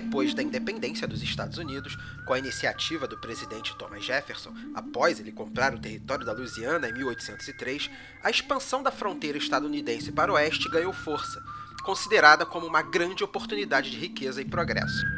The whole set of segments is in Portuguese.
depois da independência dos Estados Unidos, com a iniciativa do presidente Thomas Jefferson, após ele comprar o território da Louisiana em 1803, a expansão da fronteira estadunidense para o oeste ganhou força, considerada como uma grande oportunidade de riqueza e progresso.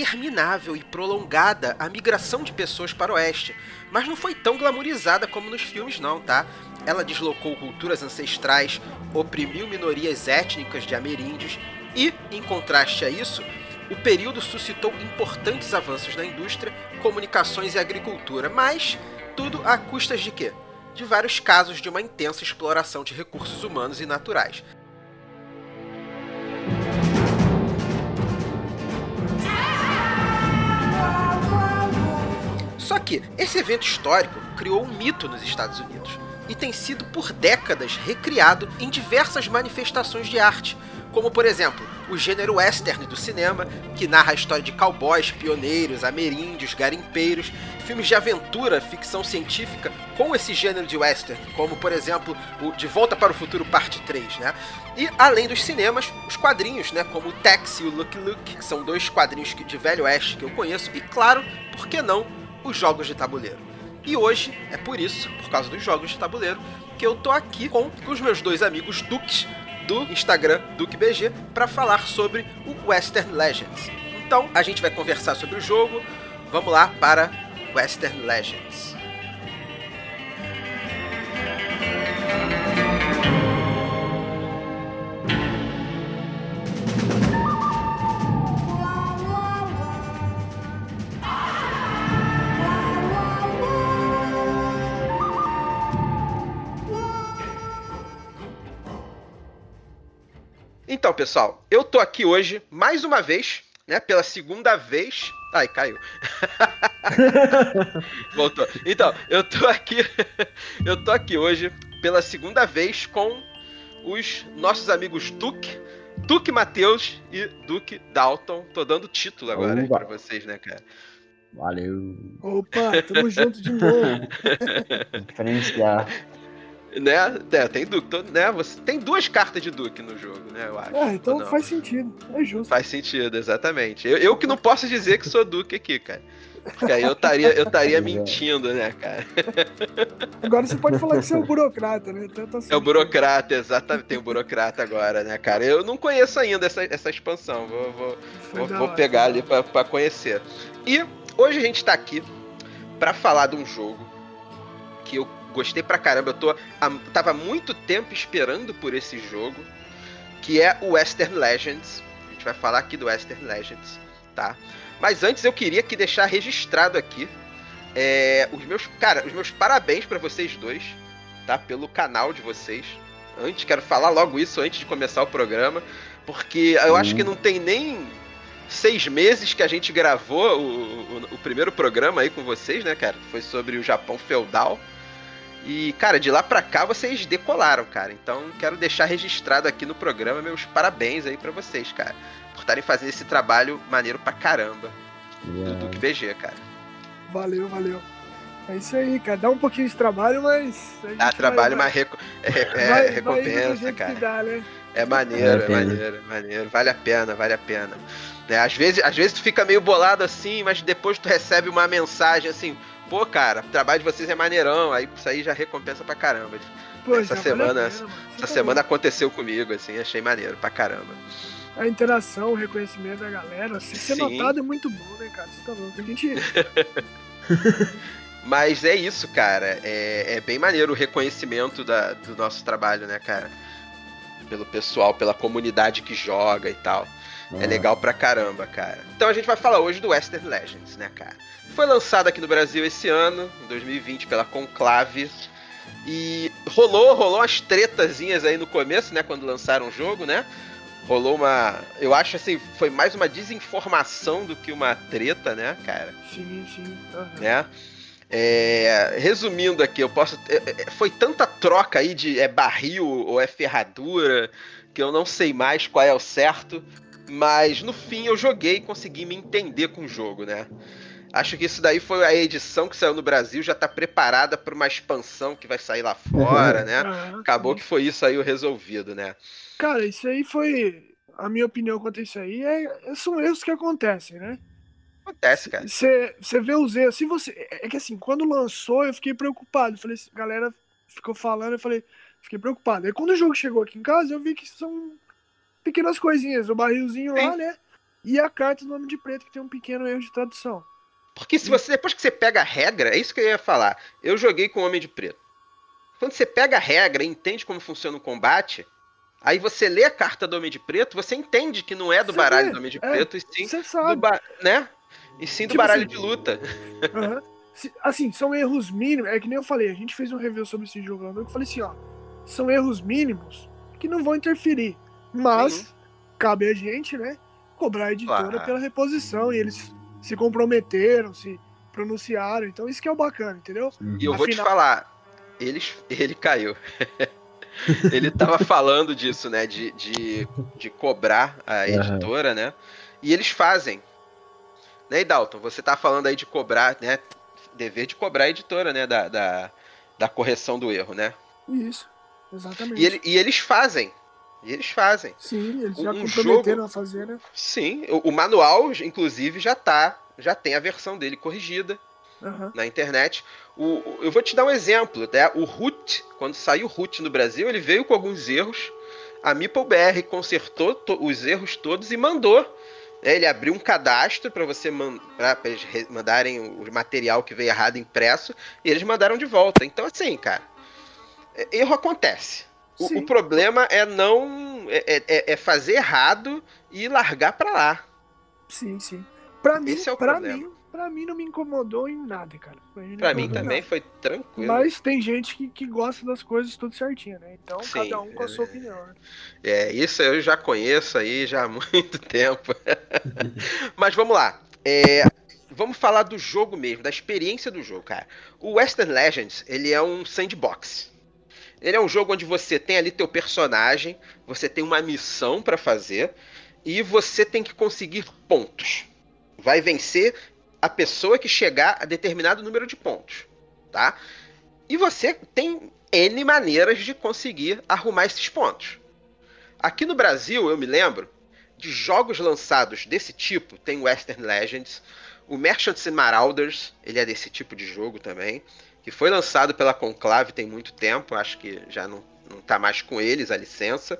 Interminável e prolongada a migração de pessoas para o oeste, mas não foi tão glamourizada como nos filmes não, tá? Ela deslocou culturas ancestrais, oprimiu minorias étnicas de ameríndios e, em contraste a isso, o período suscitou importantes avanços na indústria, comunicações e agricultura, mas tudo a custas de quê? De vários casos de uma intensa exploração de recursos humanos e naturais. Que esse evento histórico criou um mito nos Estados Unidos e tem sido por décadas recriado em diversas manifestações de arte, como por exemplo o gênero western do cinema, que narra a história de cowboys, pioneiros, ameríndios, garimpeiros, filmes de aventura, ficção científica com esse gênero de western, como por exemplo o De Volta para o Futuro Parte 3, né? E além dos cinemas, os quadrinhos, né, como o Taxi e o Lucky Luke, que são dois quadrinhos de velho oeste que eu conheço, e claro, por que não, os jogos de tabuleiro. E hoje é por isso, por causa dos jogos de tabuleiro, que eu tô aqui com, com os meus dois amigos Dukes do Instagram DukeBG para falar sobre o Western Legends. Então, a gente vai conversar sobre o jogo. Vamos lá para Western Legends. Então, pessoal, eu tô aqui hoje, mais uma vez, né? Pela segunda vez. Ai, caiu. Voltou. Então, eu tô aqui. eu tô aqui hoje pela segunda vez com os nossos amigos Duke, Duke Matheus e Duke Dalton. Tô dando título agora para vocês, né, cara? Valeu. Opa, tamo junto de novo. Diferenciar. Né? É, tem Duke. Né? Você, tem duas cartas de Duke no jogo, né? Eu acho. É, então faz sentido. É justo. Faz sentido, exatamente. Eu, eu que não posso dizer que sou Duke aqui, cara. Porque aí eu estaria eu estaria mentindo, né, cara? Agora você pode falar que você é o burocrata, né? Então, tá é o burocrata, exatamente. Tem o burocrata agora, né, cara? Eu não conheço ainda essa, essa expansão. Vou, vou, vou, vou pegar ali pra, pra conhecer. E hoje a gente tá aqui para falar de um jogo que eu gostei pra caramba. Eu tô, a, tava muito tempo esperando por esse jogo, que é o Western Legends. A gente vai falar aqui do Western Legends, tá? Mas antes eu queria que deixar registrado aqui é, os meus, cara, os meus parabéns para vocês dois, tá? Pelo canal de vocês. Antes quero falar logo isso antes de começar o programa, porque eu acho que não tem nem seis meses que a gente gravou o, o, o, primeiro programa aí com vocês, né, cara? Foi sobre o Japão feudal. E, cara, de lá pra cá vocês decolaram, cara. Então quero deixar registrado aqui no programa meus parabéns aí para vocês, cara. Por estarem fazendo esse trabalho maneiro pra caramba. Yeah. Do Duque BG, cara. Valeu, valeu. É isso aí, cara. Dá um pouquinho de trabalho, mas. Dá trabalho, vai, mas reco é, é, vai, recompensa, vai cara. Dá, né? É maneiro, é maneiro, maneiro. Vale a pena, vale a pena. É, às, vezes, às vezes tu fica meio bolado assim, mas depois tu recebe uma mensagem assim pô, cara, o trabalho de vocês é maneirão, aí isso aí já recompensa pra caramba. Pô, essa semana, pena, essa tá semana aconteceu comigo, assim, achei maneiro pra caramba. A interação, o reconhecimento da galera, assim, ser Sim. notado é muito bom, né, cara? Você tá louco. A gente. Mas é isso, cara. É, é bem maneiro o reconhecimento da, do nosso trabalho, né, cara? Pelo pessoal, pela comunidade que joga e tal. É legal pra caramba, cara. Então a gente vai falar hoje do Western Legends, né, cara? Foi lançado aqui no Brasil esse ano, em 2020, pela Conclave. E rolou, rolou umas tretazinhas aí no começo, né, quando lançaram o jogo, né? Rolou uma. Eu acho assim, foi mais uma desinformação do que uma treta, né, cara? Sim, sim. Uhum. Né? É, resumindo aqui, eu posso. É, é, foi tanta troca aí de é barril ou é ferradura que eu não sei mais qual é o certo. Mas no fim eu joguei e consegui me entender com o jogo, né? Acho que isso daí foi a edição que saiu no Brasil, já tá preparada para uma expansão que vai sair lá fora, né? Ah, Acabou que foi isso aí o resolvido, né? Cara, isso aí foi. A minha opinião quanto a isso aí é, são erros que acontecem, né? Acontece, cara. Você vê os erros. Se você, é que assim, quando lançou, eu fiquei preocupado. Falei, a galera ficou falando, eu falei, fiquei preocupado. Aí quando o jogo chegou aqui em casa, eu vi que são pequenas coisinhas. O barrilzinho Sim. lá, né? E a carta do nome de preto, que tem um pequeno erro de tradução. Porque se você, depois que você pega a regra, é isso que eu ia falar. Eu joguei com o Homem de Preto. Quando você pega a regra e entende como funciona o combate, aí você lê a carta do Homem de Preto, você entende que não é do você baralho vê, do Homem de é, Preto, e sim do, né? E sim do tipo baralho assim, de luta. Assim, são erros mínimos. É que nem eu falei, a gente fez um review sobre esse jogo. Eu falei assim, ó. São erros mínimos que não vão interferir. Mas cabe a gente, né? Cobrar a editora claro. pela reposição. E eles se comprometeram, se pronunciaram. Então isso que é o bacana, entendeu? E eu Afinal... vou te falar, ele, ele caiu. ele tava falando disso, né? De, de, de cobrar a editora, uhum. né? E eles fazem. Né, Dalton? Você tá falando aí de cobrar, né? Dever de cobrar a editora, né? Da, da, da correção do erro, né? Isso, exatamente. E, ele, e eles fazem. E eles fazem. Sim, eles já um comprometeram jogo... a fazer, né? Sim, o, o, manual, inclusive, já tá. Já tem a versão dele corrigida uhum. na internet. O, eu vou te dar um exemplo. Né? O Root, quando saiu o Root no Brasil, ele veio com alguns erros. A MeepleBR consertou os erros todos e mandou. Né? Ele abriu um cadastro para você man pra, eles mandarem o material que veio errado impresso e eles mandaram de volta. Então, assim, cara, é, erro acontece. O, o, problema é não. É, é, é, fazer errado e largar pra lá. Sim, sim. Pra mim, Esse é o pra problema. mim, pra mim não me incomodou em nada, cara. Pra mim, também nada. foi tranquilo. Mas tem gente que, que gosta das coisas tudo certinho, né? Então sim, cada um com a sua é. opinião. Né? É, isso eu já conheço aí já há muito tempo. Mas vamos lá. É, vamos falar do jogo mesmo, da experiência do jogo, cara. O Western Legends, ele é um sandbox. Ele é um jogo onde você tem ali teu personagem, você tem uma missão para fazer e você tem que conseguir pontos. Vai vencer a pessoa que chegar a determinado número de pontos, tá? E você tem N maneiras de conseguir arrumar esses pontos. Aqui no Brasil, eu me lembro de jogos lançados desse tipo, tem Western Legends, o Merchants and Marauders, ele é desse tipo de jogo também que foi lançado pela Conclave tem muito tempo, acho que já não, não tá mais com eles a licença.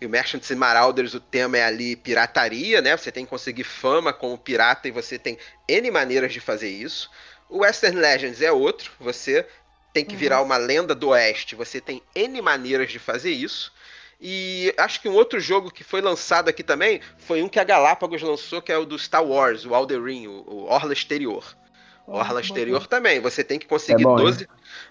E o Merchants and Marauders, o tema é ali pirataria, né? Você tem que conseguir fama como pirata e você tem N maneiras de fazer isso. O Western Legends é outro, você tem que virar uhum. uma lenda do oeste, você tem N maneiras de fazer isso. E acho que um outro jogo que foi lançado aqui também foi um que a Galápagos lançou, que é o do Star Wars, o Alderain, o Orla Exterior. Orla exterior bom. também. Você tem que conseguir é bom, 12. Né?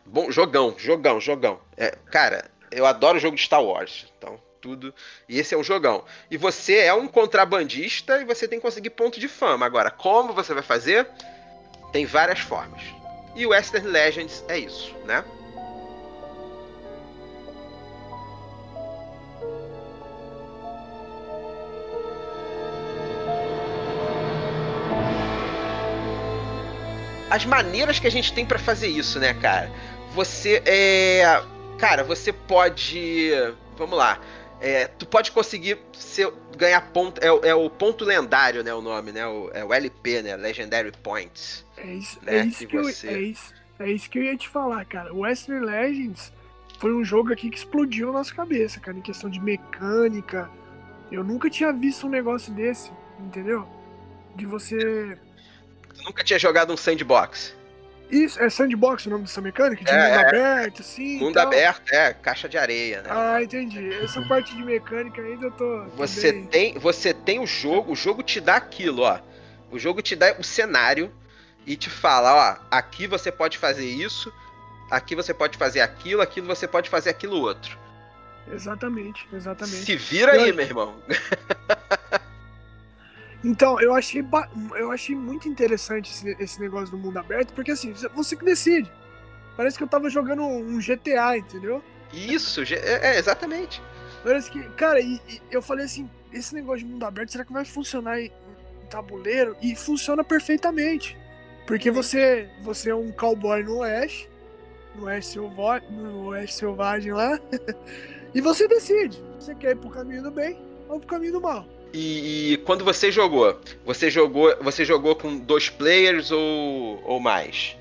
Bom, jogão, jogão, jogão. É, cara, eu adoro jogo de Star Wars. Então, tudo. E esse é um jogão. E você é um contrabandista e você tem que conseguir ponto de fama. Agora, como você vai fazer? Tem várias formas. E o Western Legends é isso, né? As maneiras que a gente tem para fazer isso, né, cara? Você é. Cara, você pode. Vamos lá. É, tu pode conseguir ser, ganhar ponto. É, é, o ponto lendário, né? O nome, né? O, é o LP, né? Legendary Points. É isso, né? é, isso que, você... eu, é, isso, é isso que eu ia te falar, cara. O Western Legends foi um jogo aqui que explodiu na nossa cabeça, cara, em questão de mecânica. Eu nunca tinha visto um negócio desse, entendeu? De você nunca tinha jogado um sandbox. Isso, é sandbox o nome dessa mecânica? De é, mundo é. aberto, assim. Mundo aberto, é, caixa de areia, né? Ah, entendi. Essa parte de mecânica ainda eu tô. Você tem, você tem o jogo, o jogo te dá aquilo, ó. O jogo te dá o cenário e te fala, ó, aqui você pode fazer isso, aqui você pode fazer aquilo, aquilo você pode fazer aquilo outro. Exatamente, exatamente. Se vira eu... aí, meu irmão. Então, eu achei, eu achei muito interessante esse, esse negócio do mundo aberto, porque assim, você que decide. Parece que eu tava jogando um GTA, entendeu? Isso, é, é exatamente. Parece que, cara, e, e, eu falei assim, esse negócio de mundo aberto, será que vai funcionar em, em tabuleiro? E funciona perfeitamente. Porque você, você é um cowboy no oeste, no oeste, selva, no oeste selvagem lá, e você decide. Você quer ir pro caminho do bem ou pro caminho do mal. E, e, quando você jogou, você jogou, você jogou com dois players ou, ou mais?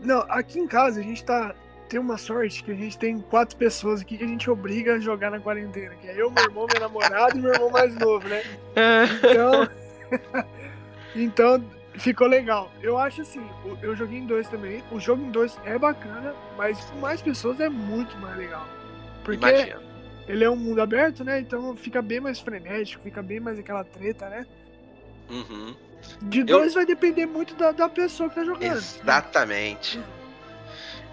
Não, aqui em casa a gente tá tem uma sorte que a gente tem quatro pessoas aqui que a gente obriga a jogar na quarentena, que é eu, meu irmão, meu namorado e meu irmão mais novo, né? Então, então ficou legal. Eu acho assim, eu joguei em dois também. O jogo em dois é bacana, mas com mais pessoas é muito mais legal. Porque Imagina. Ele é um mundo aberto, né? Então fica bem mais frenético, fica bem mais aquela treta, né? Uhum. De dois eu... vai depender muito da, da pessoa que tá jogando. Exatamente. Né?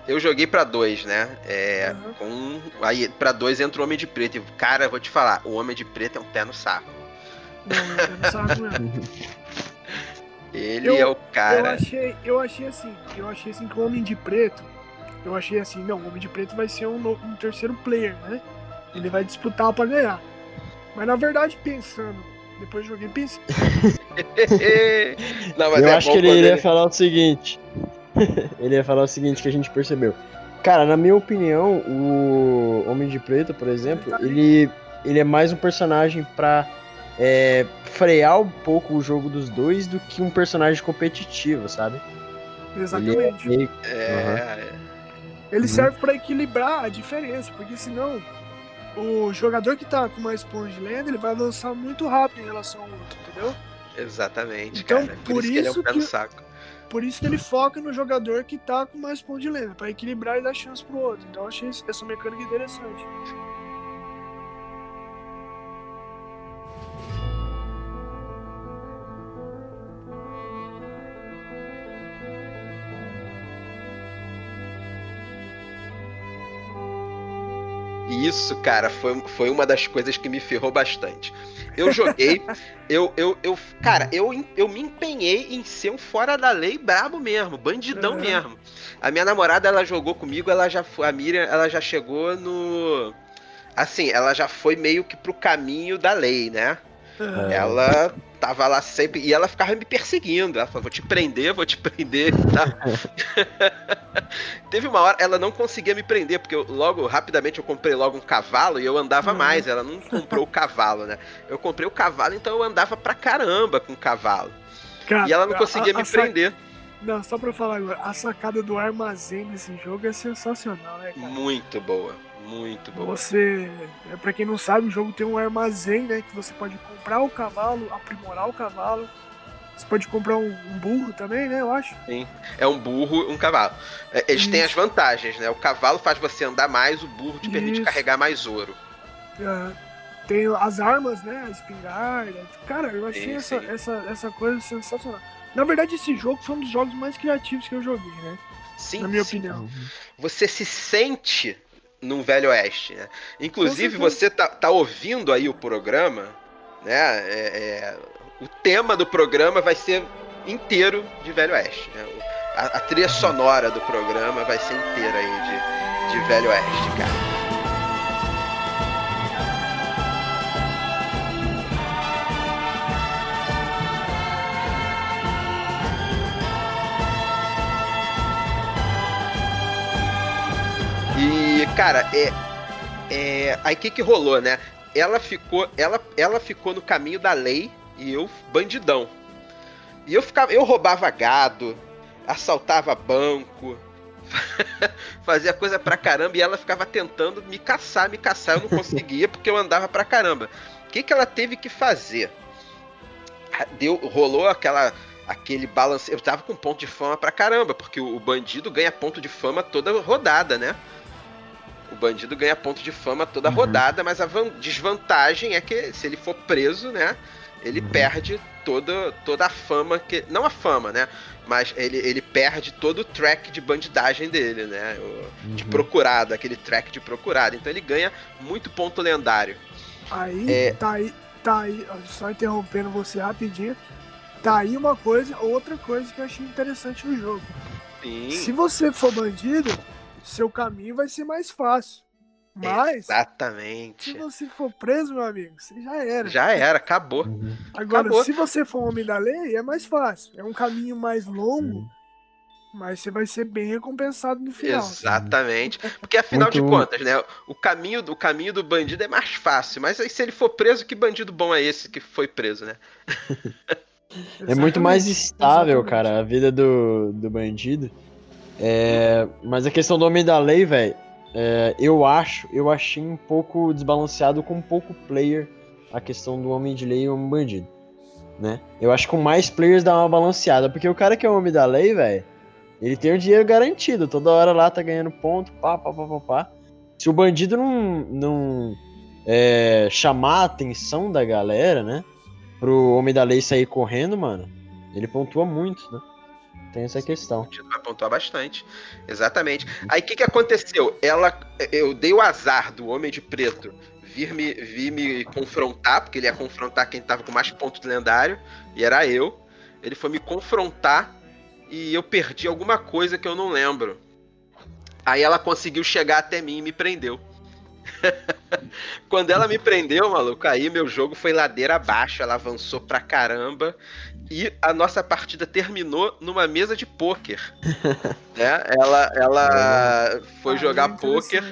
Eu joguei para dois, né? É, uhum. com, aí para dois entra o Homem de Preto. E, cara, vou te falar, o Homem de Preto é um pé no saco. Não, é um pé no saco mesmo. Ele eu, é o cara. Eu achei, eu achei assim, eu achei assim que o Homem de Preto, eu achei assim, não, o Homem de Preto vai ser um, um terceiro player, né? Ele vai disputar para ganhar. Mas na verdade, pensando, depois joguei pensei. não, eu é acho que ele iria ele... falar o seguinte. ele ia falar o seguinte que a gente percebeu. Cara, na minha opinião, o Homem de Preto, por exemplo, ele, ele é mais um personagem pra é, frear um pouco o jogo dos dois do que um personagem competitivo, sabe? Exatamente. Ele, é... é... ele uhum. serve para equilibrar a diferença, porque senão o jogador que tá com mais pontos de lenda, ele vai lançar muito rápido em relação ao outro, entendeu? Exatamente, então, cara. Por, por isso, isso, que ele é um saco. Por isso que ele foca no jogador que tá com mais pontos de lenda, para equilibrar e dar chance pro outro. Então eu achei essa mecânica interessante. Isso, cara, foi, foi uma das coisas que me ferrou bastante. Eu joguei, eu, eu, eu, cara, eu, eu me empenhei em ser um fora da lei brabo mesmo, bandidão uhum. mesmo. A minha namorada, ela jogou comigo, ela já foi, a Miriam, ela já chegou no. Assim, ela já foi meio que pro caminho da lei, né? Uhum. Ela tava lá sempre. E ela ficava me perseguindo. Ela falou: vou te prender, vou te prender. Tá? Teve uma hora, ela não conseguia me prender, porque eu, logo, rapidamente, eu comprei logo um cavalo e eu andava uhum. mais. Ela não comprou o cavalo, né? Eu comprei o cavalo, então eu andava pra caramba com o cavalo. Cara, e ela não conseguia a, a, me prender. Não, só pra falar agora, a sacada do armazém nesse jogo é sensacional, né, cara? Muito boa. Muito boa. Você, é, para quem não sabe, o jogo tem um armazém, né, que você pode comprar o cavalo, aprimorar o cavalo. Você pode comprar um, um burro também, né, eu acho. Sim, é um burro, um cavalo. É, eles Isso. têm as vantagens, né? O cavalo faz você andar mais, o burro te permite Isso. carregar mais ouro. É, tem as armas, né, a espingarda. Cara, eu achei sim, essa, sim. Essa, essa coisa sensacional. Na verdade, esse jogo foi um dos jogos mais criativos que eu joguei, né? Sim, na minha sim. opinião. Você se sente num Velho Oeste. Né? Inclusive, você tá, tá, ouvindo aí o programa, né? É, é, o tema do programa vai ser inteiro de Velho Oeste. Né? A, a, trilha sonora do programa vai ser inteira aí de, de Velho Oeste, cara. Cara, é, é, aí o que, que rolou, né? Ela ficou, ela, ela ficou no caminho da lei e eu bandidão. E eu ficava, eu roubava gado, assaltava banco, fazia coisa pra caramba e ela ficava tentando me caçar, me caçar, eu não conseguia porque eu andava pra caramba. O que, que ela teve que fazer? Deu, rolou aquela aquele balance. Eu tava com ponto de fama pra caramba, porque o bandido ganha ponto de fama toda rodada, né? O bandido ganha ponto de fama toda uhum. rodada, mas a desvantagem é que se ele for preso, né? Ele uhum. perde toda, toda a fama que. Não a fama, né? Mas ele, ele perde todo o track de bandidagem dele, né? O, uhum. De procurado, aquele track de procurado. Então ele ganha muito ponto lendário. Aí, é... tá aí, tá aí, só interrompendo você rapidinho. Tá aí uma coisa, outra coisa que eu achei interessante no jogo. Sim. Se você for bandido, seu caminho vai ser mais fácil. Mas. Exatamente. Se você for preso, meu amigo, você já era. Já era, acabou. Uhum. Agora, acabou. se você for um homem da lei, é mais fácil. É um caminho mais longo, mas você vai ser bem recompensado no final. Exatamente. Porque afinal de Muito- contas, né? O caminho, do- o caminho do bandido é mais fácil. Mas aí se ele for preso, que bandido bom é esse que foi preso, né? É muito mais estável, exatamente. cara, a vida do, do bandido. É, mas a questão do homem da lei, velho, é, eu acho, eu achei um pouco desbalanceado com um pouco player a questão do homem de lei e homem bandido, né? Eu acho que com mais players dá uma balanceada, porque o cara que é o homem da lei, velho, ele tem o dinheiro garantido, toda hora lá tá ganhando ponto, pá, pá, pá, pá, pá. Se o bandido não, não é, chamar a atenção da galera, né? Pro homem da lei sair correndo, mano, ele pontua muito, né? Tem essa questão. Vai pontuar bastante. Exatamente. Aí o que, que aconteceu? Ela. Eu dei o azar do homem de preto vir me, vir me confrontar, porque ele ia confrontar quem tava com mais pontos de lendário, e era eu. Ele foi me confrontar e eu perdi alguma coisa que eu não lembro. Aí ela conseguiu chegar até mim e me prendeu. Quando ela me prendeu, maluco, aí meu jogo foi ladeira abaixo, ela avançou pra caramba e a nossa partida terminou numa mesa de pôquer. né? Ela, ela foi Ah, jogar é pôquer,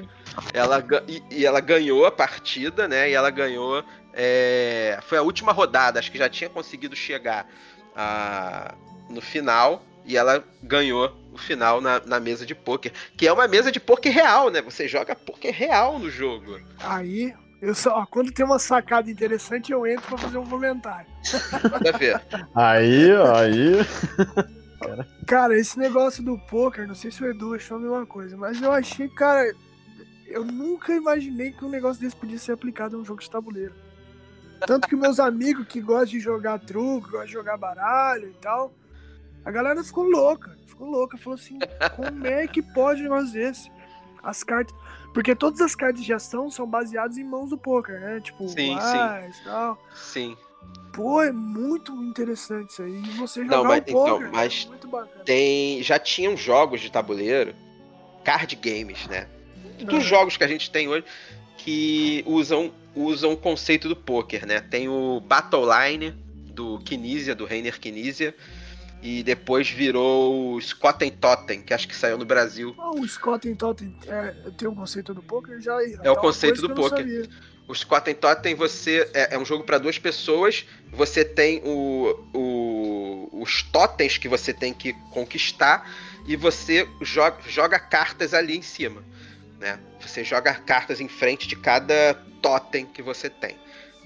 ela, e, e ela ganhou a partida, né? E ela ganhou. é, foi a última rodada, acho que já tinha conseguido chegar a- no final. E ela ganhou o final na, na mesa de pôquer. Que é uma mesa de pôquer real, né? Você joga pôquer real no jogo. Aí, eu só, ó, quando tem uma sacada interessante, eu entro pra fazer um comentário. Manda ver. Aí, ó, aí. Cara, esse negócio do poker, não sei se o Edu achou a mesma coisa, mas eu achei, cara, eu nunca imaginei que um negócio desse podia ser aplicado em um jogo de tabuleiro. Tanto que meus amigos que gostam de jogar truco, gostam de jogar baralho e tal, a galera ficou louca, ficou louca, falou assim, como é que pode um negócio desse? As cartas. Porque todas as cartas de ação são baseadas em mãos do poker, né? Tipo, Sim, ás, tal. Sim. Pô, é muito interessante isso aí. E você Não, jogar mas- o poker então, mas é. Tem. Já tinham jogos de tabuleiro, card games, né? Dos Aham. jogos que a gente tem hoje que usam, usam o conceito do poker, né? Tem o Battle Line do Kinesia, do Reiner Kinesia. E depois virou o Scott Totem, que acho que saiu no Brasil. Ah, o Scott em Totten é, tem o conceito do poker já. É o conceito do poker. O Scott Totem você é, é um jogo para duas pessoas. Você tem o, o- os totens que você tem que conquistar e você joga, joga cartas ali em cima, né? Você joga cartas em frente de cada totem que você tem.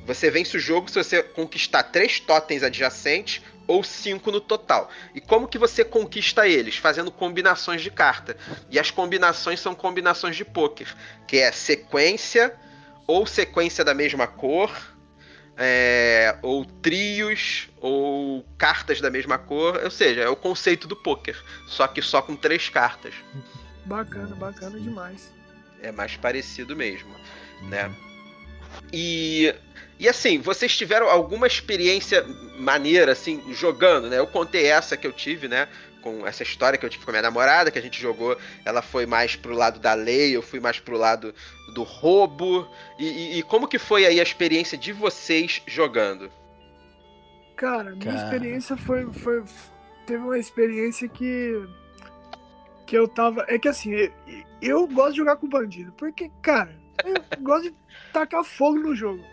Você vence o jogo se você conquistar três totens adjacentes ou cinco no total. E como que você conquista eles? Fazendo combinações de carta. E as combinações são combinações de poker, que é sequência ou sequência da mesma cor, é, ou trios, ou cartas da mesma cor. Ou seja, é o conceito do poker, só que só com três cartas. Bacana, bacana demais. É mais parecido mesmo, né? E, e assim, vocês tiveram alguma experiência maneira, assim, jogando, né? Eu contei essa que eu tive, né? Com essa história que eu tive com a minha namorada, que a gente jogou, ela foi mais pro lado da lei, eu fui mais pro lado do roubo. E, e- e como que foi aí a experiência de vocês jogando? Cara, minha Cara. experiência foi, foi. Teve uma experiência que. Que eu tava. É que assim, eu, eu gosto de jogar com bandido. Porque, cara, eu gosto de tacar fogo no jogo.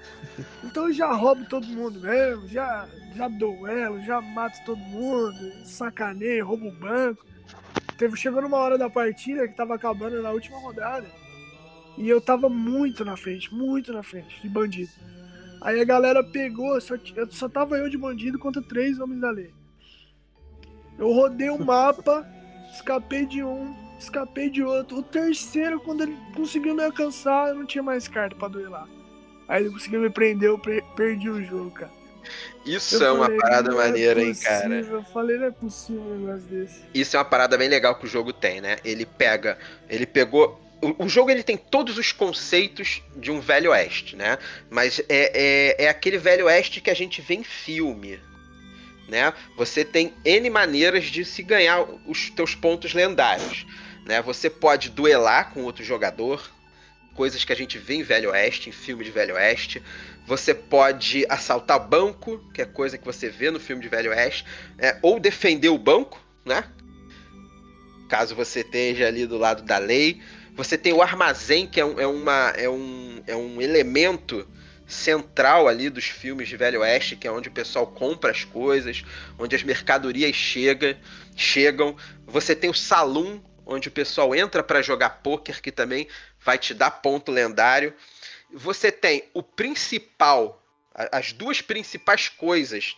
Então eu já roubo todo mundo mesmo, já, já duelo, já mato todo mundo, sacaneio, roubo o banco. Teve, chegou numa hora da partida que tava acabando na última rodada. E eu tava muito na frente, muito na frente de bandido. Aí a galera pegou, só, só tava eu de bandido contra três homens da lei. Eu rodei o mapa, escapei de um, escapei de outro. O terceiro, quando ele conseguiu me alcançar, eu não tinha mais carta pra duelar. Aí ele conseguiu me prender, eu per- perdi o jogo, cara. Isso Eu é uma falei, parada "Não é maneira, hein, cara? possível." Eu falei, não é possível um negócio desse. Isso é uma parada bem legal que o jogo tem, né? Ele pega. Ele pegou. O, o jogo ele tem todos os conceitos de um velho oeste, né? Mas é, é, é aquele velho oeste que a gente vê em filme. Né? Você tem N maneiras de se ganhar os teus pontos lendários. Né? Você pode duelar com outro jogador, coisas que a gente vê em Velho Oeste, em filme de Velho Oeste. Você pode assaltar banco, que é coisa que você vê no filme de Velho Oeste, é, ou defender o banco, né? Caso você esteja ali do lado da lei. Você tem o armazém, que é um, é uma, é um, é um elemento central ali dos filmes de Velho Oeste, que é onde o pessoal compra as coisas, onde as mercadorias chega, chegam. Você tem o saloon, onde o pessoal entra para jogar poker, que também vai te dar ponto lendário. Você tem o principal, as duas principais coisas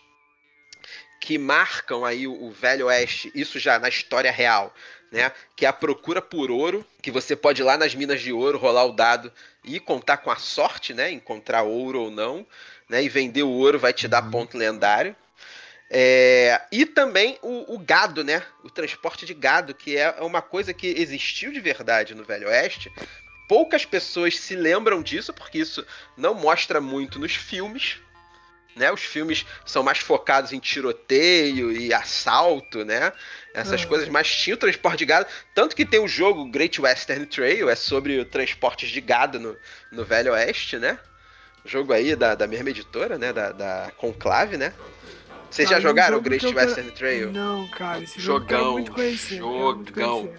que marcam aí o Velho Oeste, isso já na história real, né? Que é a procura por ouro, que você pode ir lá nas minas de ouro, rolar o dado e contar com a sorte, né? Encontrar ouro ou não, né? E vender o ouro vai te dar uhum. ponto lendário. É, e também o, o, gado, né? O transporte de gado, que é uma coisa que existiu de verdade no Velho Oeste. Poucas pessoas se lembram disso, porque isso não mostra muito nos filmes, né? Os filmes são mais focados em tiroteio e assalto, né? Essas uhum. coisas, mas tinha o transporte de gado. Tanto que tem o jogo Great Western Trail, é sobre o transportes de gado no, no Velho Oeste, né? Jogo aí da, da mesma editora, né? Da, da Conclave, né? Vocês já jogaram o Great Western Trail? Não, cara, esse jogão, jogo muito conhecido. Jogão.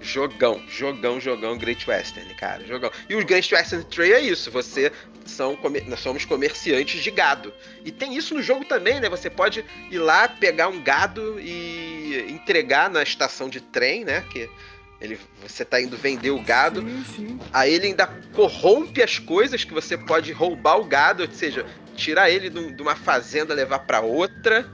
Jogão, jogão, jogão, Great Western, cara, jogão. E o Great Western Trail é isso, você são nós somos comerciantes de gado. E tem isso no jogo também, né? Você pode ir lá pegar um gado e entregar na estação de trem, né? Que ele, você tá indo vender o gado. Sim, sim. Aí ele ainda corrompe as coisas que você pode roubar o gado, ou seja, tirar ele de uma fazenda levar para outra.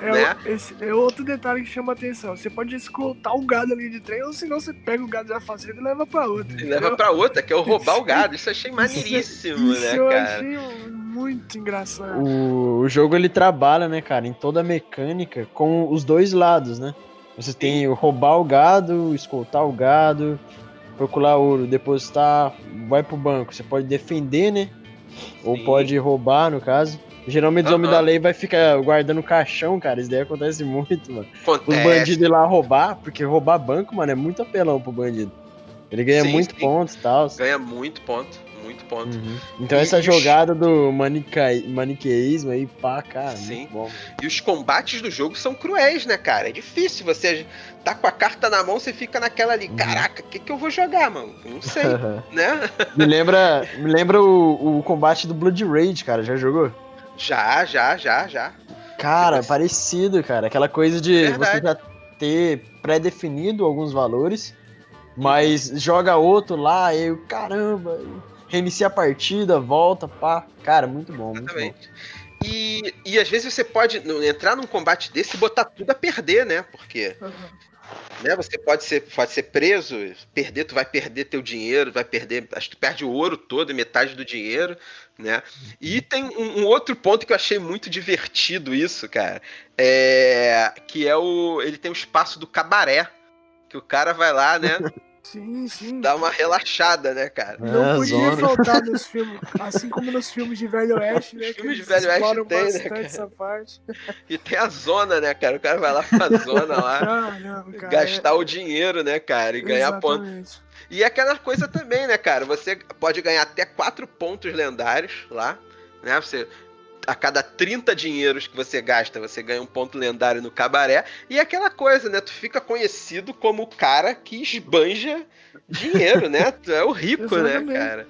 É, né? esse é outro detalhe que chama atenção. Você pode escutar o gado ali de trem, ou senão você pega o gado da fazenda e leva pra outra. E leva pra outra, que é o roubar o gado. Isso eu achei maneiríssimo, isso, né, eu cara? achei muito engraçado. O, o jogo ele trabalha, né, cara, em toda a mecânica com os dois lados, né? Você tem o roubar o gado, escoltar o gado, procurar ouro, depositar, vai pro banco. Você pode defender, né? Ou pode roubar, no caso. Geralmente os homens da lei vai ficar guardando caixão, cara. Isso daí acontece muito, mano. Acontece. Os bandidos ir lá roubar, porque roubar banco, mano, é muito apelão pro bandido. Ele ganha sim, muito sim. pontos e tal. Ganha muito ponto, ponto. Uhum. Então e essa os... jogada do manica... maniqueísmo aí, pá, cara, sim. bom. E os combates do jogo são cruéis, né, cara? É difícil você tá com a carta na mão, você fica naquela ali, uhum. caraca, o que, que eu vou jogar, mano? Não sei, né? Me lembra, me lembra o, o combate do Blood Rage, cara, já jogou? Já, já, já, já. Cara, parecido, cara. Aquela coisa de Verdade. você já ter pré-definido alguns valores, mas joga outro lá, e eu, caramba, reinicia a partida, volta, pá. Cara, muito bom, Exatamente. muito bom. E, e às vezes você pode entrar num combate desse e botar tudo a perder, né? Porque uhum. né, você pode ser, pode ser preso, perder, tu vai perder teu dinheiro, vai perder. Acho que tu perde o ouro todo, metade do dinheiro né? E tem um, um, outro ponto que eu achei muito divertido isso, cara, é que é o ele tem o espaço do cabaré, que o cara vai lá, né? Sim, sim. Dá uma relaxada, né, cara? Não é, podia zona. faltar nos filmes, assim como nos filmes de Velho Oeste, né? filmes de Velho Oeste tem, né, cara? essa parte. E tem a zona, né, cara? O cara vai lá pra zona lá, ah, não, cara, gastar é... o dinheiro, né, cara? E ganhar Exatamente. ponto. E é aquela coisa também, né, cara? Você pode ganhar até 4 pontos lendários lá, né? Você a cada 30 dinheiros que você gasta, você ganha um ponto lendário no cabaré. E é aquela coisa, né? Tu fica conhecido como o cara que esbanja dinheiro, né? Tu é o rico, né, cara?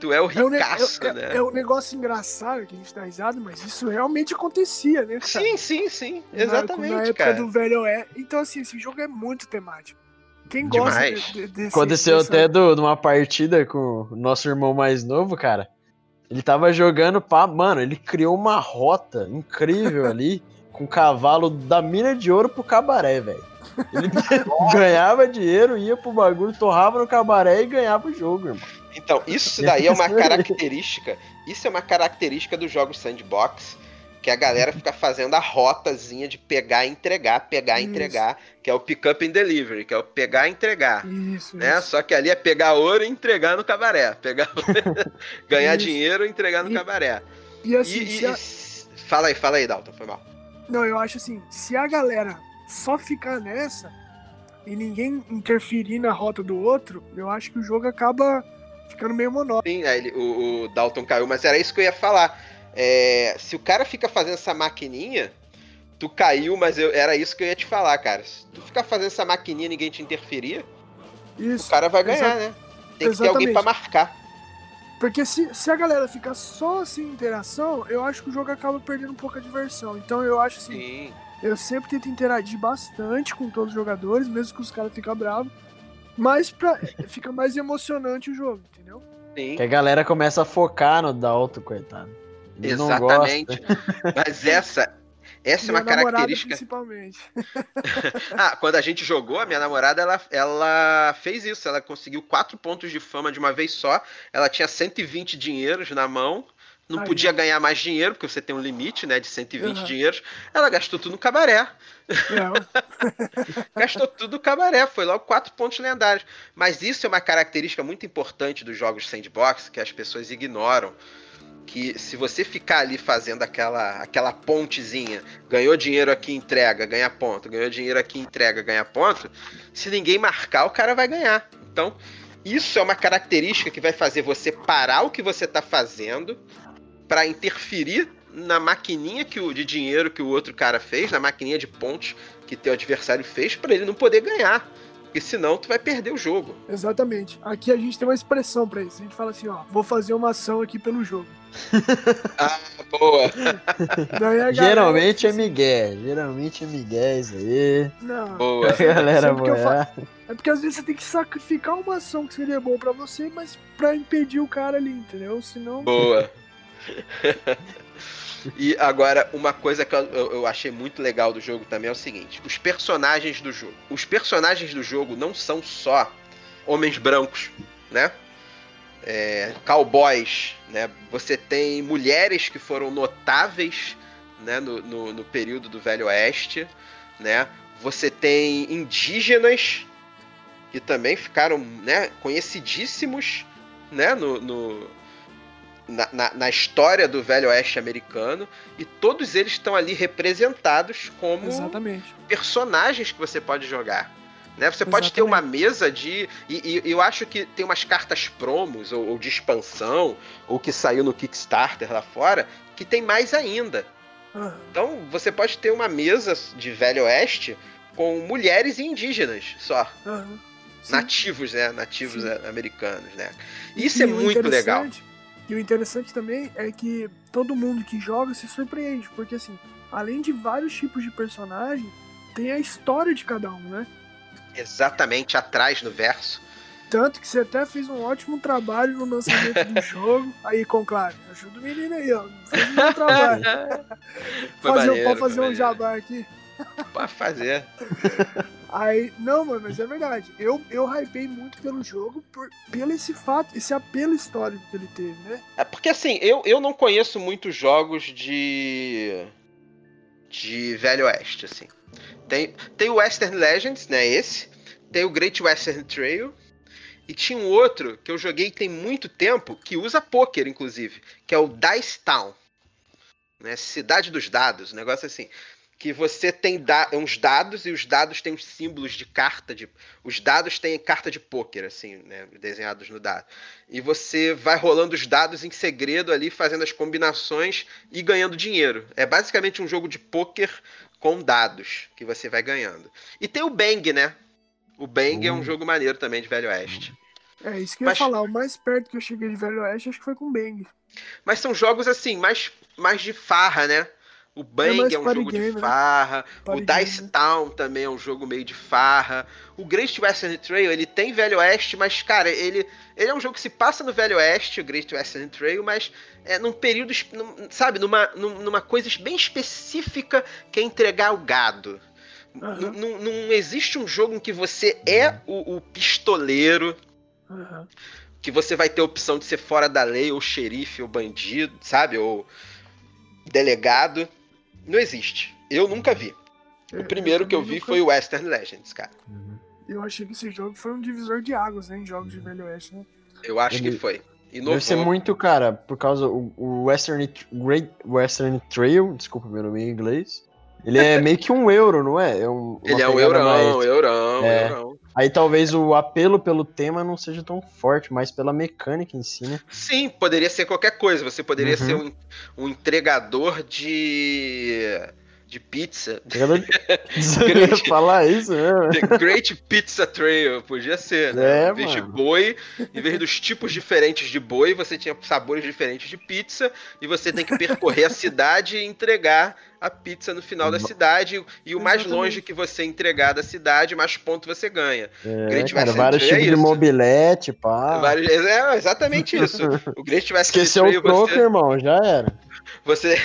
Tu é o ricaço, é, um, é, né? É, é, um negócio engraçado que a gente tá risado, mas isso realmente acontecia, né? Cara? Sim, sim, sim. Exatamente, na, na época cara. do velho é. Então, assim, esse jogo é muito temático. Quem gosta de, de, desse, Aconteceu dessa... até do, de uma partida com o nosso irmão mais novo, cara. Ele tava jogando pá, mano, ele criou uma rota incrível ali com o cavalo da mina de ouro pro cabaré, velho. Ele ganhava dinheiro, ia pro bagulho, torrava no cabaré e ganhava o jogo, irmão. Então, isso daí é uma característica. Isso é uma característica dos jogos sandbox que a galera fica fazendo a rotazinha de pegar e entregar, pegar e entregar, que é o pick up and delivery, que é o pegar e entregar. Isso, né? Isso. Só que ali é pegar ouro e entregar no cabaré. Pegar ganhar isso. dinheiro e entregar no e, cabaré. E assim. E, a... Fala aí, fala aí, Dalton, foi mal. Não, eu acho assim, se a galera só ficar nessa e ninguém interferir na rota do outro, eu acho que o jogo acaba ficando meio monótono. Sim, ele, o, o, Dalton caiu, mas era isso que eu ia falar. É, se o cara fica fazendo essa maquininha, tu caiu, mas eu, era isso que eu ia te falar, cara. Se tu ficar fazendo essa maquininha e ninguém te interferir, isso. o cara vai ganhar, né? Tem que Exatamente. ter alguém para marcar. Porque se, se a galera ficar só assim interação, eu acho que o jogo acaba perdendo um pouco a diversão. Então eu acho assim. Sim. Eu sempre tento interagir bastante com todos os jogadores, mesmo que os caras ficam bravos. Mas pra, fica mais emocionante o jogo, entendeu? Sim. Que a galera começa a focar no Dalton, coitado. Exatamente. Mas essa essa minha é uma característica. Principalmente. ah, quando a gente jogou, a minha namorada ela, ela fez isso. Ela conseguiu quatro pontos de fama de uma vez só. Ela tinha 120 dinheiros na mão. Não Aí, podia ganhar mais dinheiro, porque você tem um limite, né, de 120 uhum. dinheiros. Ela gastou tudo no cabaré. gastou tudo no cabaré. Foi logo quatro pontos lendários. Mas isso é uma característica muito importante dos jogos sandbox que as pessoas ignoram que se você ficar ali fazendo aquela, aquela pontezinha, ganhou dinheiro aqui, entrega, ganha ponto, ganhou dinheiro aqui, entrega, ganha ponto, se ninguém marcar, o cara vai ganhar. Então, isso é uma característica que vai fazer você parar o que você está fazendo para interferir na maquininha que o, de dinheiro que o outro cara fez, na maquininha de pontos que teu adversário fez, para ele não poder ganhar. Porque senão tu vai perder o jogo. Exatamente. Aqui a gente tem uma expressão para isso. A gente fala assim, ó, vou fazer uma ação aqui pelo jogo. ah, boa. Geralmente é Miguel. Geralmente é Miguel isso aí. Não. Boa. A galera boa. É porque às vezes você tem que sacrificar uma ação que seria boa para você, mas para impedir o cara ali, entendeu? Senão. Boa. E agora, uma coisa que eu, eu, achei muito legal do jogo também é o seguinte: os personagens do jogo. Os personagens do jogo não são só homens brancos, né? É, cowboys, né? Você tem mulheres que foram notáveis né? no, no, no período do Velho Oeste, né? Você tem indígenas que também ficaram né, conhecidíssimos né, no, no, na, na, na, história do Velho Oeste americano e todos eles estão ali representados como Exatamente. personagens que você pode jogar. Né? Você Exatamente. pode ter uma mesa de. E, e, eu acho que tem umas cartas promos ou, ou, de expansão, ou que saiu no Kickstarter lá fora, que tem mais ainda. Uhum. Então você pode ter uma mesa de Velho Oeste com mulheres e indígenas só. Nativos, né? Nativos Sim. americanos, né? Isso e é muito legal. E o interessante também é que todo mundo que joga se surpreende, porque assim, além de vários tipos de personagem, tem a história de cada um, né? Exatamente, atrás no verso. Tanto que você até fez um ótimo trabalho no lançamento do jogo. Aí, com claro, ajuda o menino aí, ó. Fez um bom trabalho. fazer, maneiro, pode fazer um jabá aqui. Pode fazer. Aí, não, mano, mas é verdade. Eu, eu hypei muito pelo jogo por, pelo esse fato, esse apelo histórico que ele teve, né? É porque assim, eu, eu não conheço muitos jogos de. de Velho Oeste, assim. Tem, tem o Western Legends, né? Esse. Tem o Great Western Trail. E tinha um outro que eu joguei tem muito tempo, que usa poker, inclusive, que é o Dice Town. Né? Cidade dos Dados, um negócio assim que você tem da uns dados e os dados têm os símbolos de carta de os dados têm carta de pôquer assim né desenhados no dado. E você vai rolando os dados em segredo ali fazendo as combinações e ganhando dinheiro. É basicamente um jogo de pôquer com dados que você vai ganhando. E tem o Bang né? O Bang é um hum. jogo maneiro também de Velho Oeste. É isso que eu ia falar o mais perto que eu cheguei de Velho Oeste acho que foi com o Bang. Mas são jogos assim mais mais de farra né o Bang é, é um jogo game, de né? farra. Né? O Dice game. Town também é um jogo meio de farra. O Great Western Trail, ele tem Velho Oeste, mas, cara, ele, ele é um jogo que se passa no Velho Oeste, o Great Western Trail, mas é num período, sabe, numa, numa coisa bem específica que é entregar o gado. Uhum. Não, não existe um jogo em que você é o, o pistoleiro. Uhum. Que você vai ter a opção de ser fora da lei, ou xerife, ou bandido, sabe? Ou delegado. Não existe. Eu nunca vi. O primeiro que eu vi nunca... foi o Western Legends, cara. Uhum. Eu achei que esse jogo foi um divisor de águas, né? Em jogos de Velho Oeste, né? Eu acho Ele... que foi. Inovou. Deve ser muito, cara, por causa o, o Western Great Western Trail, desculpa meu nome em inglês. Ele é meio que um euro, não é? é um, Ele é um eurão, mais... eurão, é. eurão. Aí talvez o apelo pelo tema não seja tão forte, mas pela mecânica em si, né? Sim, poderia ser qualquer coisa. Você poderia uhum. ser um, um entregador de de pizza. Great, falar isso mesmo. The Great Pizza Trail, podia ser, né? É, em vez mano. de boi, em vez dos tipos diferentes de boi, você tinha sabores diferentes de pizza e você tem que percorrer a cidade e entregar a pizza no final da cidade e o mais Exatamente. longe que você entregar da cidade, mais ponto você ganha. É, Great cara, vários tipos é de mobilete, pá. Vários, é exatamente isso. O Great Western Esqueceu o troco, você... irmão, já era. Você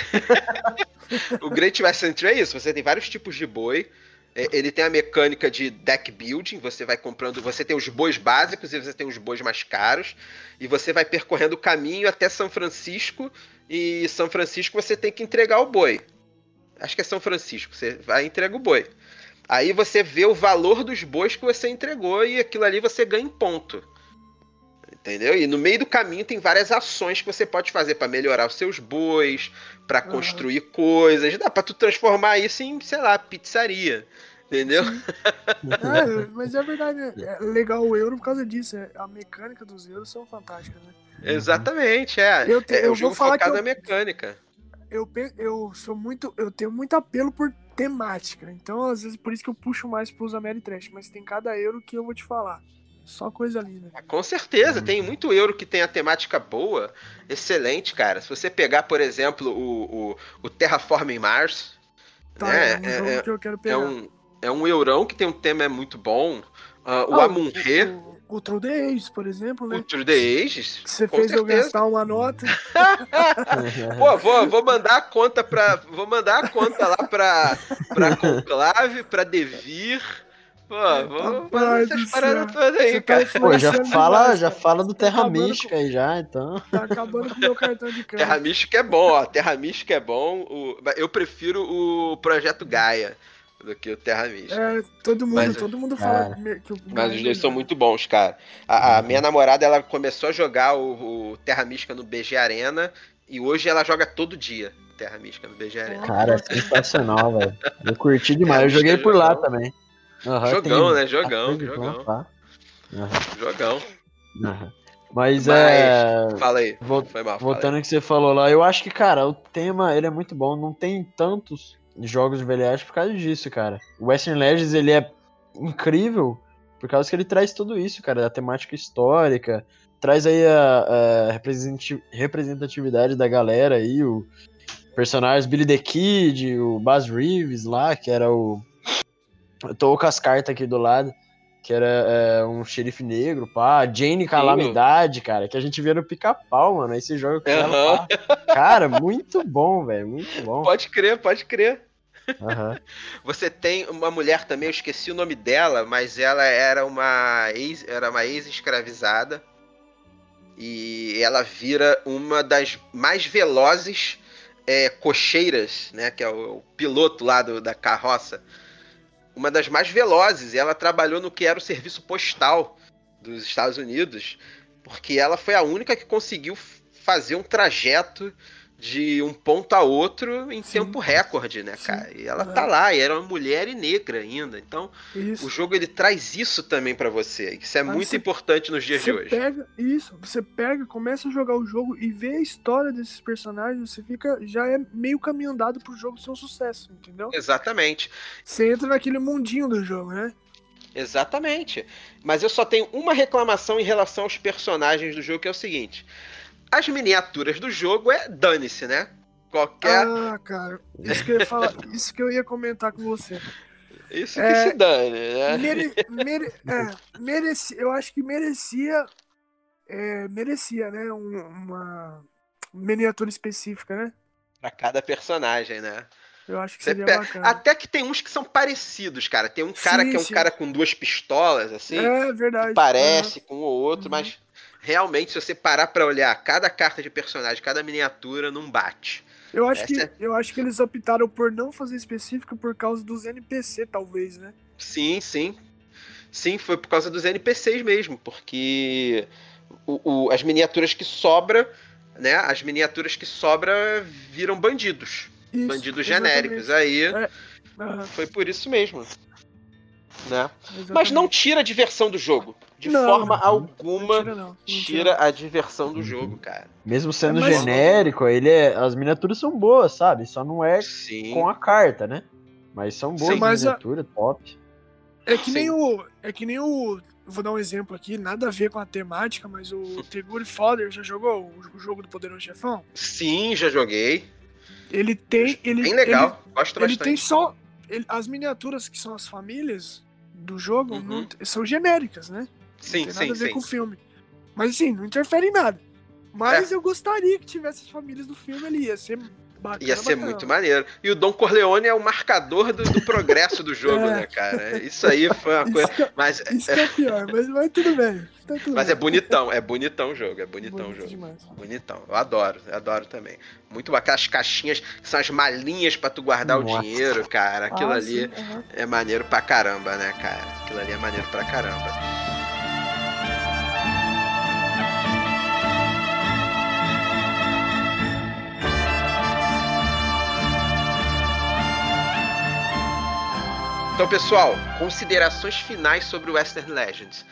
o Great Western Trail é isso, você tem vários tipos de boi. É, ele tem a mecânica de deck building, você vai comprando, você tem os bois básicos e você tem os bois mais caros, e você vai percorrendo o caminho até São Francisco, e São Francisco você tem que entregar o boi. Acho que é São Francisco, você vai e entrega o boi. Aí você vê o valor dos bois que você entregou e aquilo ali você ganha em ponto. Entendeu? E no meio do caminho tem várias ações que você pode fazer para melhorar os seus bois, para construir uhum. coisas. Dá para tu transformar isso em, sei lá, pizzaria. Entendeu? é, mas é verdade, né? é legal o euro por causa disso. É, a mecânica dos euros são fantásticas, né? Exatamente, é. Eu, te, é eu vou falar que eu, na mecânica. Eu, eu sou muito. Eu tenho muito apelo por temática. Então, às vezes, por isso que eu puxo mais pros Ameritrash. Mas tem cada euro que eu vou te falar. Só coisa linda. Com certeza, uhum. tem muito euro que tem a temática boa, excelente, cara. Se você pegar, por exemplo, o, o, o Terraforming Mars. Tá, né? é, um é, é, que eu quero é pegar. É um, é um eurão que tem um tema muito bom. Uh, o ah, Amun-Re. O, o True The Ages, por exemplo, né? O True The Ages. Você fez certeza. eu gastar uma nota. Pô, vou, vou mandar a conta pra. Vou mandar a conta lá pra, pra Conclave, pra Devir Pô, vamos fazer essas paradas todas aí, tá. Pô, já fala, já fala do Terra tá Mística com... aí já, então. Tá acabando com o meu cartão de crédito. Terra Mística é bom, ó. Terra Mística é bom. O... Eu prefiro o Projeto Gaia do que o Terra Mística. É, todo mundo, mas, todo mundo fala que o Mas os dois são muito bons, cara. A, a, minha namorada, ela começou a jogar o, o Terra Mística no BG Arena e hoje ela joga todo dia Terra Mística no BG Arena. Cara, sensacional, velho. Eu curti demais. Eu joguei por lá também. Uhum, jogão, tem... né? Jogão, jogão. Uhum. Jogão. Uhum. Mas, Mas, é. Fala aí. Foi mal, voltando ao que você falou lá, eu acho que, cara, o tema ele é muito bom. Não tem tantos jogos de VLH por causa disso, cara. O Western Legends ele é incrível por causa que ele traz tudo isso, cara, a temática histórica, traz aí a, a representatividade da galera aí, o personagens Billy the Kid, o Buzz Reeves lá, que era o eu tô com as cartas aqui do lado, que era é, um xerife negro, pá. Jane Calamidade, cara, que a gente via no pica-pau, mano. Aí você joga com uhum. ela, pá. Cara, muito bom, velho, muito bom. Pode crer, pode crer. Você tem uma mulher também, eu esqueci o nome dela, mas ela era uma ex, era uma ex-escravizada. E ela vira uma das mais velozes é, cocheiras, né? Que é o, o piloto lá do, da carroça uma das mais velozes. E ela trabalhou no que era o serviço postal dos Estados Unidos, porque ela foi a única que conseguiu fazer um trajeto de um ponto a outro em Sim. tempo recorde, né, cara? Sim. E ela tá lá, e era uma mulher e negra ainda. Então, isso. o jogo ele traz isso também para você. Isso é Aí muito importante nos dias de hoje. Pega isso, você pega, começa a jogar o jogo e vê a história desses personagens, você fica já é meio caminho andado pro jogo ser um sucesso, entendeu? Exatamente. Você entra naquele mundinho do jogo, né? Exatamente. Mas eu só tenho uma reclamação em relação aos personagens do jogo, que é o seguinte: as miniaturas do jogo é dane-se, né? Qualquer. Ah, cara, isso que eu ia falar, isso que eu ia comentar com você. Isso é, que se dane, né? Mere, mere, é, mereci, eu acho que merecia. É, merecia, né? Um, uma miniatura específica, né? Pra cada personagem, né? Eu acho que seria bacana. Até que tem uns que são parecidos, cara. Tem um cara sim, que é um sim. cara com duas pistolas, assim. É verdade. parece uhum. com o outro, uhum. mas realmente, se você parar para olhar cada carta de personagem, cada miniatura, não bate. Eu acho, que, é... eu acho que eles optaram por não fazer específico por causa dos NPC, talvez, né? Sim, sim. Sim, foi por causa dos NPCs mesmo, porque o, o, as miniaturas que sobra, né? As miniaturas que sobra viram bandidos. Isso, bandidos exatamente. genéricos. Aí é. uhum. foi por isso mesmo. Né? Mas não tira a diversão do jogo. De não, forma não, alguma não tira, não, tira, a diversão do jogo, cara. Mesmo sendo é, genérico, ele é, as miniaturas são boas, sabe? Só não é Sim. com a carta, né? Mas são boas Sim, miniaturas, a... top. É que Sim. nem o. É que nem o. Vou dar um exemplo aqui, nada a ver com a temática, mas o Teguri Fodder já jogou o jogo do Poderoso Chefão? Sim, já joguei. Ele tem. Ele, Bem legal, ele, gosto bastante. Ele tem só. Ele, as miniaturas que são as famílias do jogo uhum. não, são genéricas, né? Sim, não tem nada sim, a ver sim. com o filme. Mas assim, não interfere em nada. Mas é. eu gostaria que tivesse as famílias do filme ali. Ia ser Bacana, Ia ser bacana. muito maneiro. E o Don Corleone é o marcador do, do progresso do jogo, é. né, cara? Isso aí foi uma coisa. Isso, mas, isso é pior, mas, mas tudo bem. Tá tudo mas bem. é bonitão, é bonitão o jogo, é bonitão o jogo. Demais. Bonitão. Eu adoro, eu adoro também. Muito bacana. As caixinhas, que são as malinhas para tu guardar Nossa. o dinheiro, cara. Aquilo ah, ali sim, uhum. é maneiro pra caramba, né, cara? Aquilo ali é maneiro pra caramba. Então, pessoal, considerações finais sobre o Western Legends.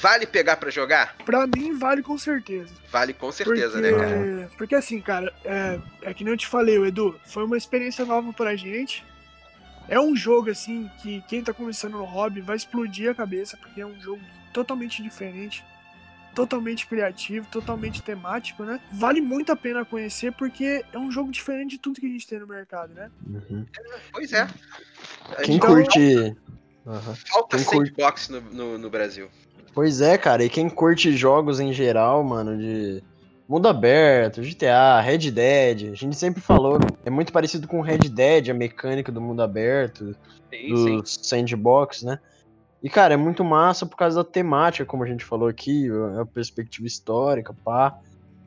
Vale pegar para jogar? Pra mim, vale com certeza. Vale com certeza, porque, né, cara? Porque assim, cara, é, é que nem eu te falei, Edu, foi uma experiência nova pra gente. É um jogo, assim, que quem tá começando no hobby vai explodir a cabeça, porque é um jogo totalmente diferente, totalmente criativo, totalmente temático, né? Vale muito a pena conhecer, porque é um jogo diferente de tudo que a gente tem no mercado, né? Uhum. Pois é. Quem então, curte. Uhum. Falta quem sandbox curte... no, no, no Brasil. Pois é, cara, e quem curte jogos em geral, mano, de mundo aberto, GTA, Red Dead, a gente sempre falou, é muito parecido com Red Dead, a mecânica do mundo aberto, sim, do sim. sandbox, né? E, cara, é muito massa por causa da temática, como a gente falou aqui, a perspectiva histórica, pá.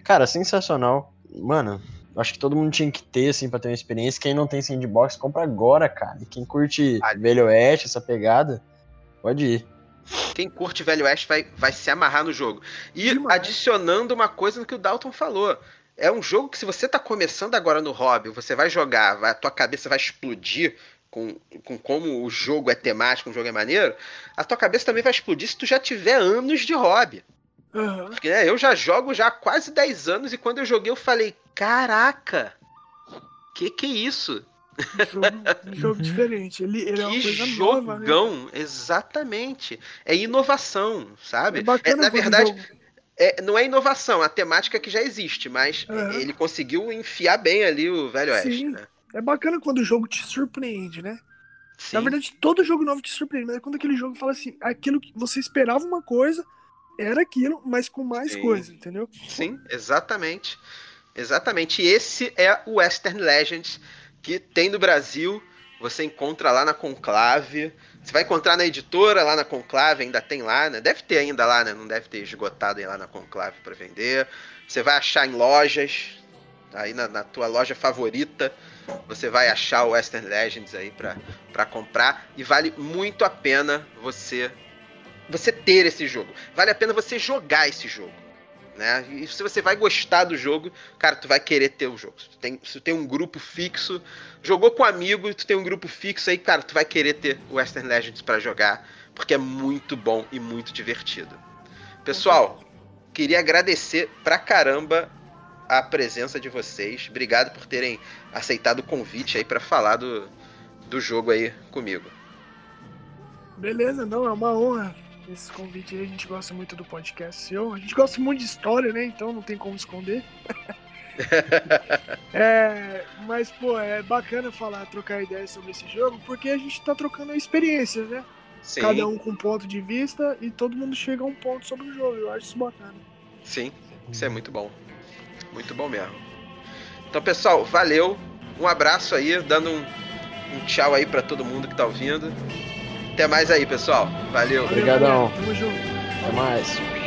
Cara, sensacional. Mano, acho que todo mundo tinha que ter, assim, pra ter uma experiência. Quem não tem sandbox, compra agora, cara. E quem curte ah, Velho Oeste, essa pegada, pode ir. Quem curte Velho Oeste vai, vai se amarrar no jogo. E Demais. adicionando uma coisa no que o Dalton falou. É um jogo que se você tá começando agora no hobby, você vai jogar, vai, a tua cabeça vai explodir com, com como o jogo é temático, o jogo é maneiro, a tua cabeça também vai explodir se tu já tiver anos de hobby. Uhum. Porque né, eu já jogo já há quase 10 anos e quando eu joguei eu falei, caraca, que que é isso? Um jogo, um jogo diferente. Ele, ele é uma coisa jogão, nova, né? exatamente. É inovação, sabe? É bacana é, na verdade, é, não é inovação, a temática que já existe, mas ele conseguiu enfiar bem ali o Velho Oeste. Sim. Né? É bacana quando o jogo te surpreende, né? Sim. Na verdade, todo jogo novo te surpreende, mas é quando aquele jogo fala assim, aquilo que você esperava uma coisa, era aquilo, mas com mais Sim. coisa, entendeu? Sim, exatamente. Exatamente. E esse é o Western Legends que tem no Brasil. Você encontra lá na Conclave. Você vai encontrar na editora lá na Conclave, ainda tem lá, né? Deve ter ainda lá, né? Não deve ter esgotado aí lá na Conclave para vender. Você vai achar em lojas, aí na, na, tua loja favorita, você vai achar o Western Legends aí para comprar e vale muito a pena você você ter esse jogo. Vale a pena você jogar esse jogo. Né? E se você vai gostar do jogo, cara, tu vai querer ter o jogo. Se tu tem, se tu tem um grupo fixo, jogou com um amigo tu tem um grupo fixo aí, cara, tu vai querer ter o Western Legends para jogar, porque é muito bom e muito divertido. Pessoal, queria agradecer pra caramba a presença de vocês. Obrigado por terem aceitado o convite aí para falar do, do jogo aí comigo. Beleza, não, é uma honra esse convite aí. A gente gosta muito do podcast seu. A gente gosta muito de história, né? Então não tem como esconder. é, mas, pô, é bacana falar, trocar ideias sobre esse jogo, porque a gente tá trocando experiências, né? Sim. Cada um com um ponto de vista e todo mundo chega a um ponto sobre o jogo. Eu acho isso bacana. Sim, isso é muito bom. Muito bom mesmo. Então, pessoal, valeu. Um abraço aí, dando um, um tchau aí para todo mundo que tá ouvindo. Até mais aí, pessoal. Valeu. Obrigadão. Tamo junto. Até mais.